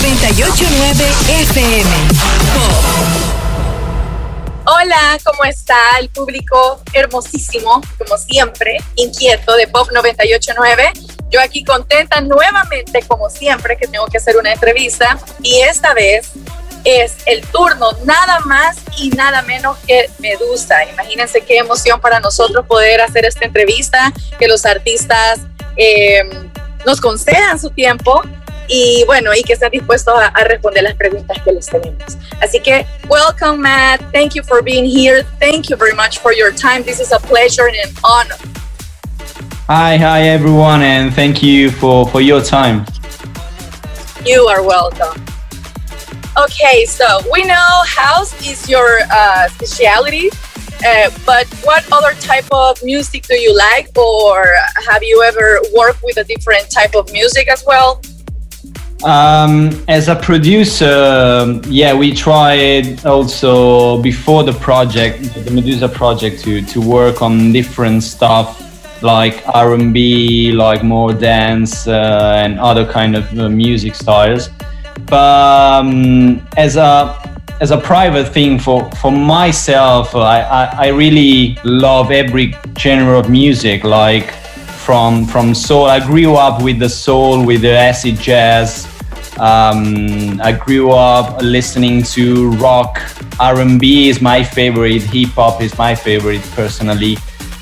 989 FM. Hola, ¿cómo está el público hermosísimo, como siempre, inquieto de Pop 989? Yo aquí contenta nuevamente, como siempre, que tengo que hacer una entrevista y esta vez es el turno nada más y nada menos que Medusa. Imagínense qué emoción para nosotros poder hacer esta entrevista, que los artistas eh, nos concedan su tiempo y bueno, y que estén dispuestos a, a, responder las preguntas que les tenemos. Así que, welcome Matt, thank you for being here, thank you very much for your time, this is a pleasure and an honor. Hi, hi everyone, and thank you for, for your time. You are welcome. Okay, so we know house is your uh, specialty, uh, but what other type of music do you like, or have you ever worked with a different type of music as well? Um, as a producer, yeah, we tried also before the project, the Meduza project, to to work on different stuff like R&B, like more dance uh, and other kind of uh, music styles. But um, as a as a private thing for for myself, I, I, I really love every genre of music, like from from soul. I grew up with the soul, with the acid jazz. Um, I grew up listening to rock. R&B is my favorite. Hip hop is my favorite personally.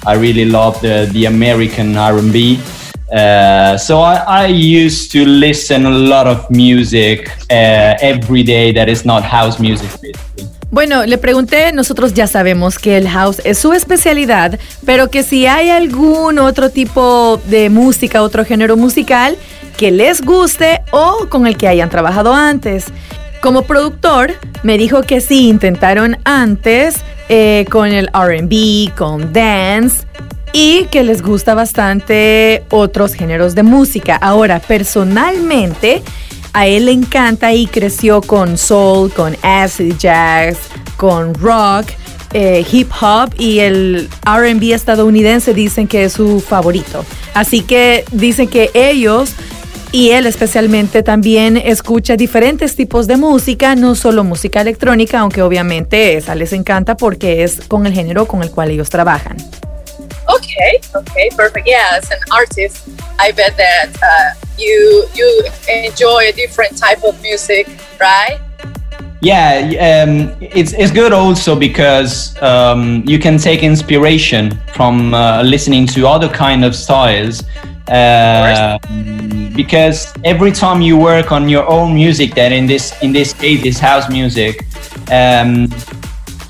I really love the the American R&B. Uh, so I, I, used to listen a lot of music uh, every day that is not house music. Bueno, le pregunté, nosotros ya sabemos que el house es su especialidad, pero que si hay algún otro tipo de música, otro género musical que les guste o con el que hayan trabajado antes. Como productor, me dijo que sí, intentaron antes eh, con el RB, con dance y que les gusta bastante otros géneros de música. Ahora, personalmente, a él le encanta y creció con soul, con acid jazz, con rock, eh, hip hop y el RB estadounidense dicen que es su favorito. Así que dicen que ellos y él especialmente también escucha diferentes tipos de música, no solo música electrónica, aunque obviamente esa les encanta porque es con el género con el cual ellos trabajan. Okay, okay, perfect. Yeah, as an artist, I bet that uh, you you enjoy a different type of music, right? Yeah, um, it's it's good also because um, you can take inspiration from uh, listening to other kind of styles. Uh, because every time you work on your own music, that in this in this case is house music, um,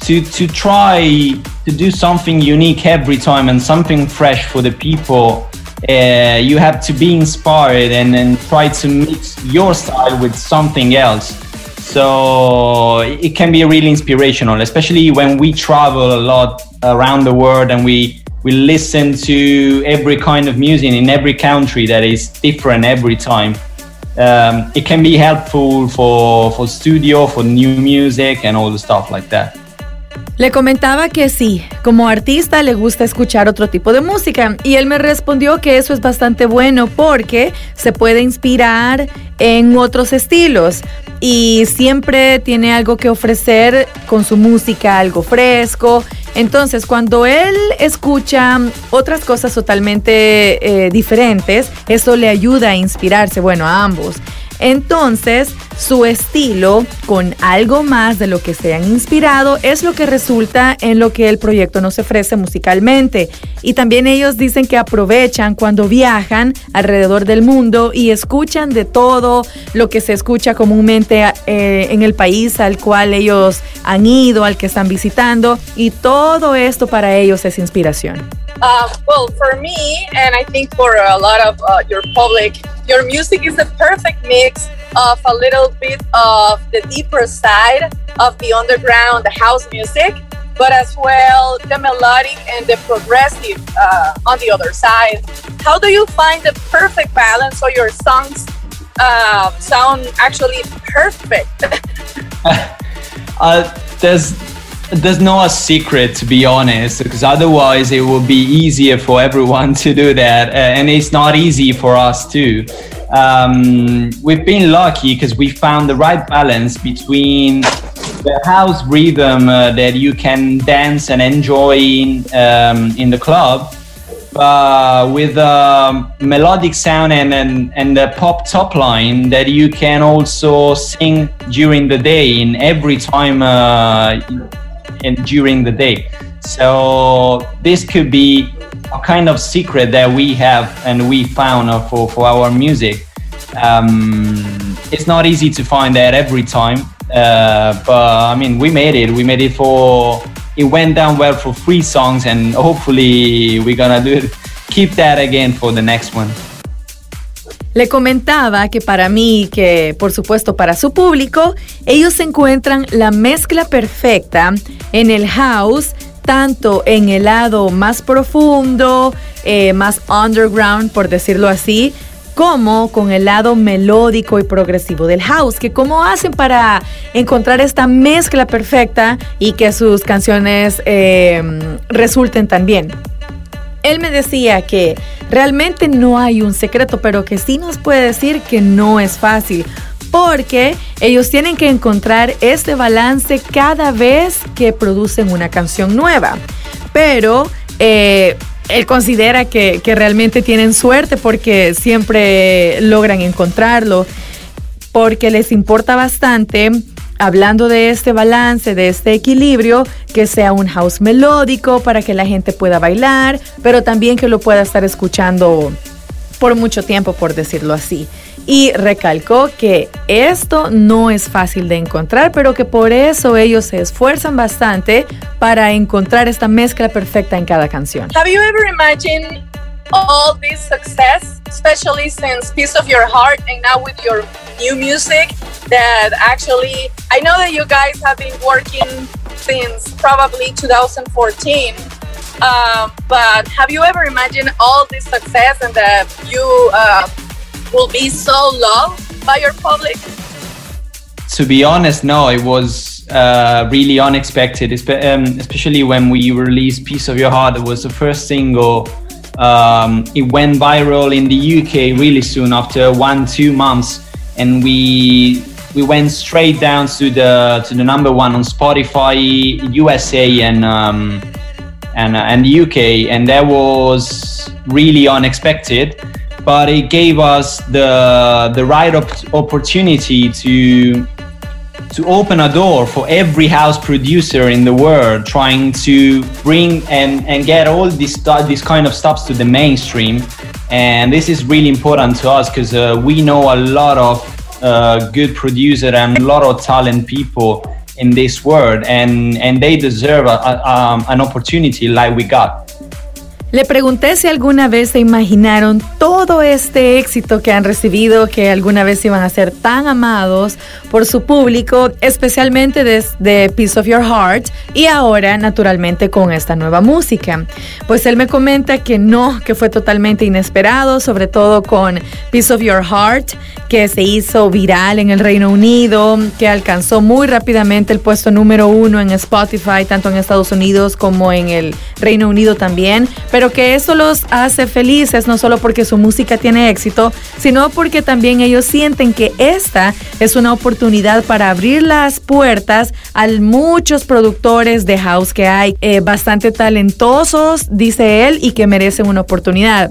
to to try to do something unique every time and something fresh for the people. Uh, you have to be inspired and then try to mix your style with something else. So it can be really inspirational, especially when we travel a lot around the world and we we listen to every kind of music in every country that is different every time. Um, it can be helpful for, for studio, for new music and all the stuff like that. Le comentaba que sí, como artista le gusta escuchar otro tipo de música y él me respondió que eso es bastante bueno porque se puede inspirar en otros estilos y siempre tiene algo que ofrecer con su música, algo fresco. Entonces, cuando él escucha otras cosas totalmente eh, diferentes, eso le ayuda a inspirarse, bueno, a ambos. Entonces, su estilo con algo más de lo que se han inspirado es lo que resulta en lo que el proyecto nos ofrece musicalmente. Y también ellos dicen que aprovechan cuando viajan alrededor del mundo y escuchan de todo lo que se escucha comúnmente eh, en el país al cual ellos han ido, al que están visitando. Y todo esto para ellos es inspiración. Uh, well, for me, and I think for a lot of uh, your public, your music is a perfect mix of a little bit of the deeper side of the underground, the house music, but as well the melodic and the progressive uh, on the other side. How do you find the perfect balance so your songs uh, sound actually perfect? uh, there's there's no a secret to be honest because otherwise it would be easier for everyone to do that and it's not easy for us too. Um, we've been lucky because we found the right balance between the house rhythm uh, that you can dance and enjoy in, um, in the club, uh, with a melodic sound and, and, and a pop top line that you can also sing during the day in every time uh, in, during the day. So this could be a kind of secret that we have and we found for, for our music. Um, it's not easy to find that every time, uh, but I mean, we made it. We made it for. It went down well for three songs, and hopefully, we're gonna do it. Keep that again for the next one. Le comentaba que para mí, que por supuesto para su público, ellos encuentran la mezcla perfecta en el house tanto en el lado más profundo, eh, más underground, por decirlo así, como con el lado melódico y progresivo del house, que cómo hacen para encontrar esta mezcla perfecta y que sus canciones eh, resulten tan bien. Él me decía que realmente no hay un secreto, pero que sí nos puede decir que no es fácil, porque ellos tienen que encontrar este balance cada vez que producen una canción nueva. Pero eh, él considera que, que realmente tienen suerte porque siempre logran encontrarlo, porque les importa bastante hablando de este balance, de este equilibrio, que sea un house melódico para que la gente pueda bailar, pero también que lo pueda estar escuchando por mucho tiempo, por decirlo así y recalcó que esto no es fácil de encontrar, pero que por eso ellos se esfuerzan bastante para encontrar esta mezcla perfecta en cada canción. Have you ever imagined all this success, especially since Piece of Your Heart and now with your new music that actually I know that you guys have been working since probably 2014. Uh, but have you ever imagined all this success and that you uh, will be so loved by your public? To be honest, no, it was uh, really unexpected, um, especially when we released Piece of Your Heart. It was the first single. Um, it went viral in the UK really soon after one, two months, and we we went straight down to the to the number one on Spotify USA and um, and uh, and UK, and that was really unexpected but it gave us the the right op- opportunity to to open a door for every house producer in the world trying to bring and, and get all this this kind of stuff to the mainstream. And this is really important to us because uh, we know a lot of uh, good producer and a lot of talent people in this world and and they deserve a, a, um, an opportunity like we got Le pregunté si alguna vez se imaginaron todo este éxito que han recibido, que alguna vez iban a ser tan amados por su público, especialmente desde Piece of Your Heart y ahora naturalmente con esta nueva música. Pues él me comenta que no, que fue totalmente inesperado, sobre todo con Piece of Your Heart, que se hizo viral en el Reino Unido, que alcanzó muy rápidamente el puesto número uno en Spotify, tanto en Estados Unidos como en el Reino Unido también pero que eso los hace felices no solo porque su música tiene éxito, sino porque también ellos sienten que esta es una oportunidad para abrir las puertas a muchos productores de house que hay, eh, bastante talentosos, dice él, y que merecen una oportunidad.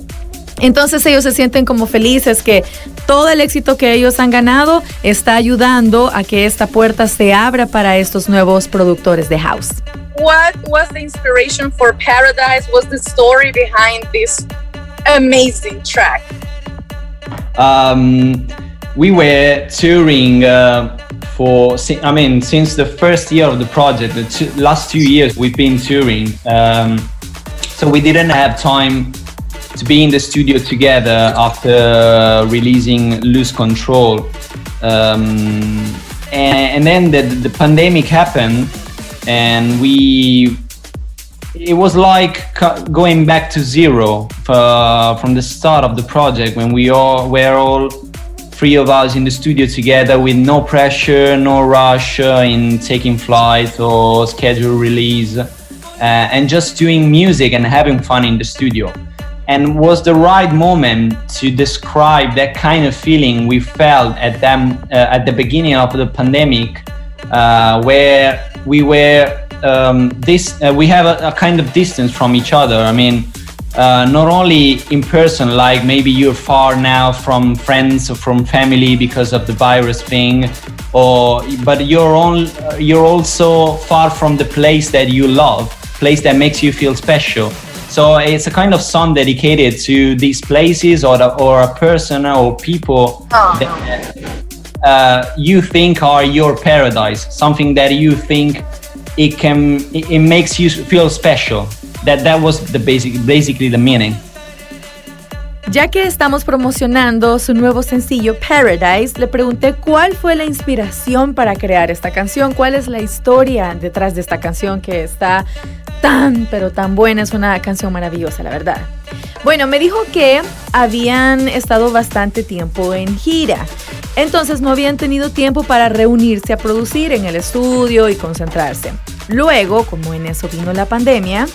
Entonces ellos se sienten como felices que todo el éxito que ellos han ganado está ayudando a que esta puerta se abra para estos nuevos productores de house. What was the inspiration for Paradise? What's the story behind this amazing track? Um, we were touring uh, for, I mean, since the first year of the project, the two, last two years we've been touring. Um, so we didn't have time to be in the studio together after releasing Lose Control. Um, and, and, then the, the pandemic happened and we it was like going back to zero uh, from the start of the project when we all were all three of us in the studio together with no pressure no rush uh, in taking flight or schedule release uh, and just doing music and having fun in the studio. And was the right moment to describe that kind of feeling we felt at them uh, at the beginning of the pandemic, uh, where we were um, this uh, we have a, a, kind of distance from each other. I mean, uh, not only in person, like maybe you're far now from friends or from family because of the virus thing, or but you're on you're also far from the place that you love, place that makes you feel special. So it's a kind of song dedicated to these places or, the, or a person or people oh. that uh, you think are your paradise, something that you think it can it, makes you feel special. That that was the basic basically the meaning. Ya que estamos promocionando su nuevo sencillo Paradise, le pregunté cuál fue la inspiración para crear esta canción, cuál es la historia detrás de esta canción que está tan, pero tan buena, es una canción maravillosa, la verdad. Bueno, me dijo que habían estado bastante tiempo en gira, entonces no habían tenido tiempo para reunirse a producir en el estudio y concentrarse. Luego, como en eso vino la pandemia,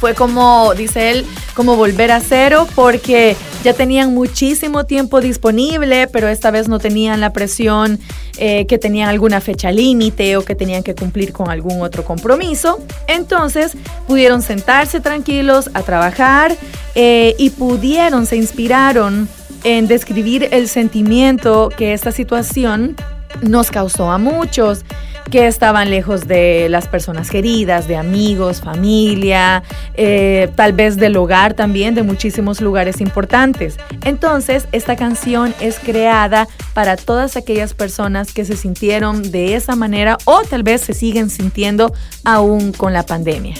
fue como, dice él, como volver a cero porque ya tenían muchísimo tiempo disponible, pero esta vez no tenían la presión eh, que tenían alguna fecha límite o que tenían que cumplir con algún otro compromiso. Entonces pudieron sentarse tranquilos a trabajar eh, y pudieron, se inspiraron en describir el sentimiento que esta situación nos causó a muchos que estaban lejos de las personas queridas, de amigos, familia, eh, tal vez del hogar también, de muchísimos lugares importantes. Entonces, esta canción es creada para todas aquellas personas que se sintieron de esa manera o tal vez se siguen sintiendo aún con la pandemia.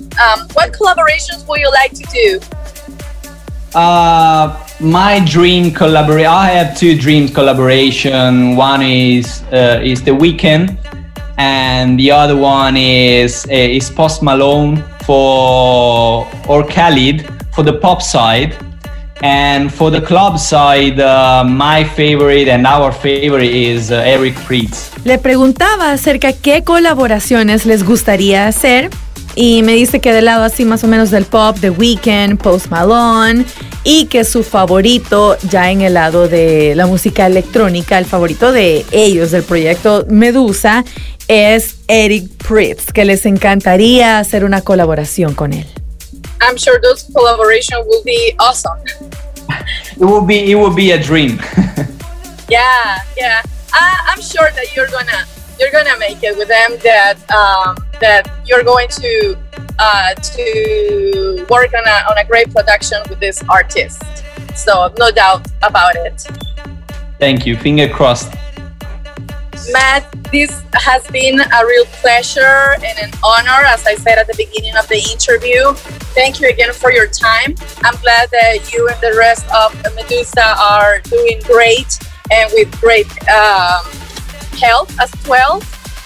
Um, what collaborations would you like to do? Uh, my dream collaboration. I have two dreams collaboration. One is uh, is the Weeknd, and the other one is uh, is Post Malone for or Khalid for the pop side. And for the club side, uh, my favorite and our favorite is uh, Eric Prydz. Le preguntaba acerca qué colaboraciones les gustaría hacer y me dice que del lado así más o menos del pop, The Weeknd, Post Malone y que su favorito ya en el lado de la música electrónica, el favorito de ellos del proyecto Medusa es Eric Pritz, que les encantaría hacer una colaboración con él. I'm sure those collaboration will be awesome. It will be it will be a dream. yeah, yeah. I, I'm sure that you're gonna you're gonna make it with them. That um, that you're going to uh, to work on a on a great production with this artist. So no doubt about it. Thank you. Finger crossed. Matt, this has been a real pleasure and an honor, as I said at the beginning of the interview. Thank you again for your time. I'm glad that you and the rest of Meduza are doing great and with great um, health as well.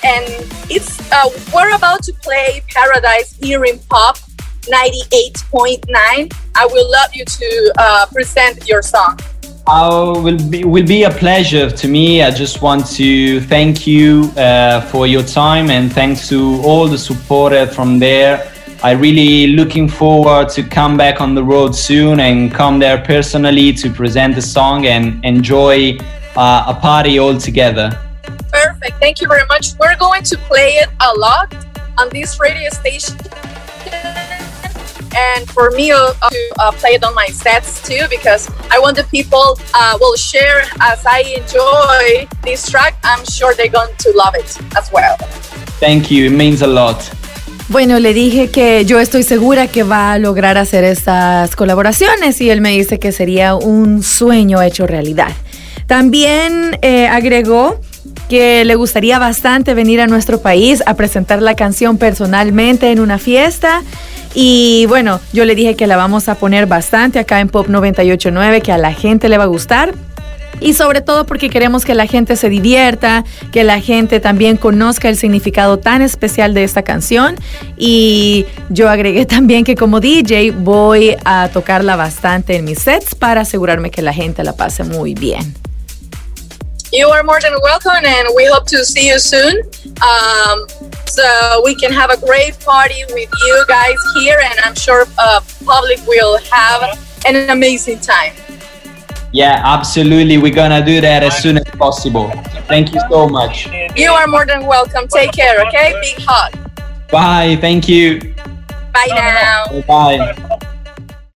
And it's uh, we're about to play Paradise here in Pop 98.9. I will love you to uh, present your song. Oh, will be will be a pleasure to me. I just want to thank you uh, for your time and thanks to all the support from there. I really looking forward to come back on the road soon and come there personally to present the song and enjoy uh, a party all together. Perfect. Thank you very much. We're going to play it a lot on this radio station and for me uh, to uh, play it on my sets too because I want the people uh, will share as I enjoy this track. I'm sure they're going to love it as well. Thank you. It means a lot. Bueno, le dije que yo estoy segura que va a lograr hacer estas colaboraciones y él me dice que sería un sueño hecho realidad. También eh, agregó que le gustaría bastante venir a nuestro país a presentar la canción personalmente en una fiesta. Y bueno, yo le dije que la vamos a poner bastante acá en Pop 989, que a la gente le va a gustar. Y sobre todo porque queremos que la gente se divierta, que la gente también conozca el significado tan especial de esta canción. Y yo agregué también que como DJ voy a tocarla bastante en mis sets para asegurarme que la gente la pase muy bien. You are more than welcome, and we hope to see you soon. Um, so we can have a great party with you guys here, and I'm sure uh, public will have an amazing time. Yeah, absolutely. We're gonna do that as soon as possible. Thank you so much. You are more than welcome. Take care, okay? Big hug. Bye. Thank you. Bye now. Bye.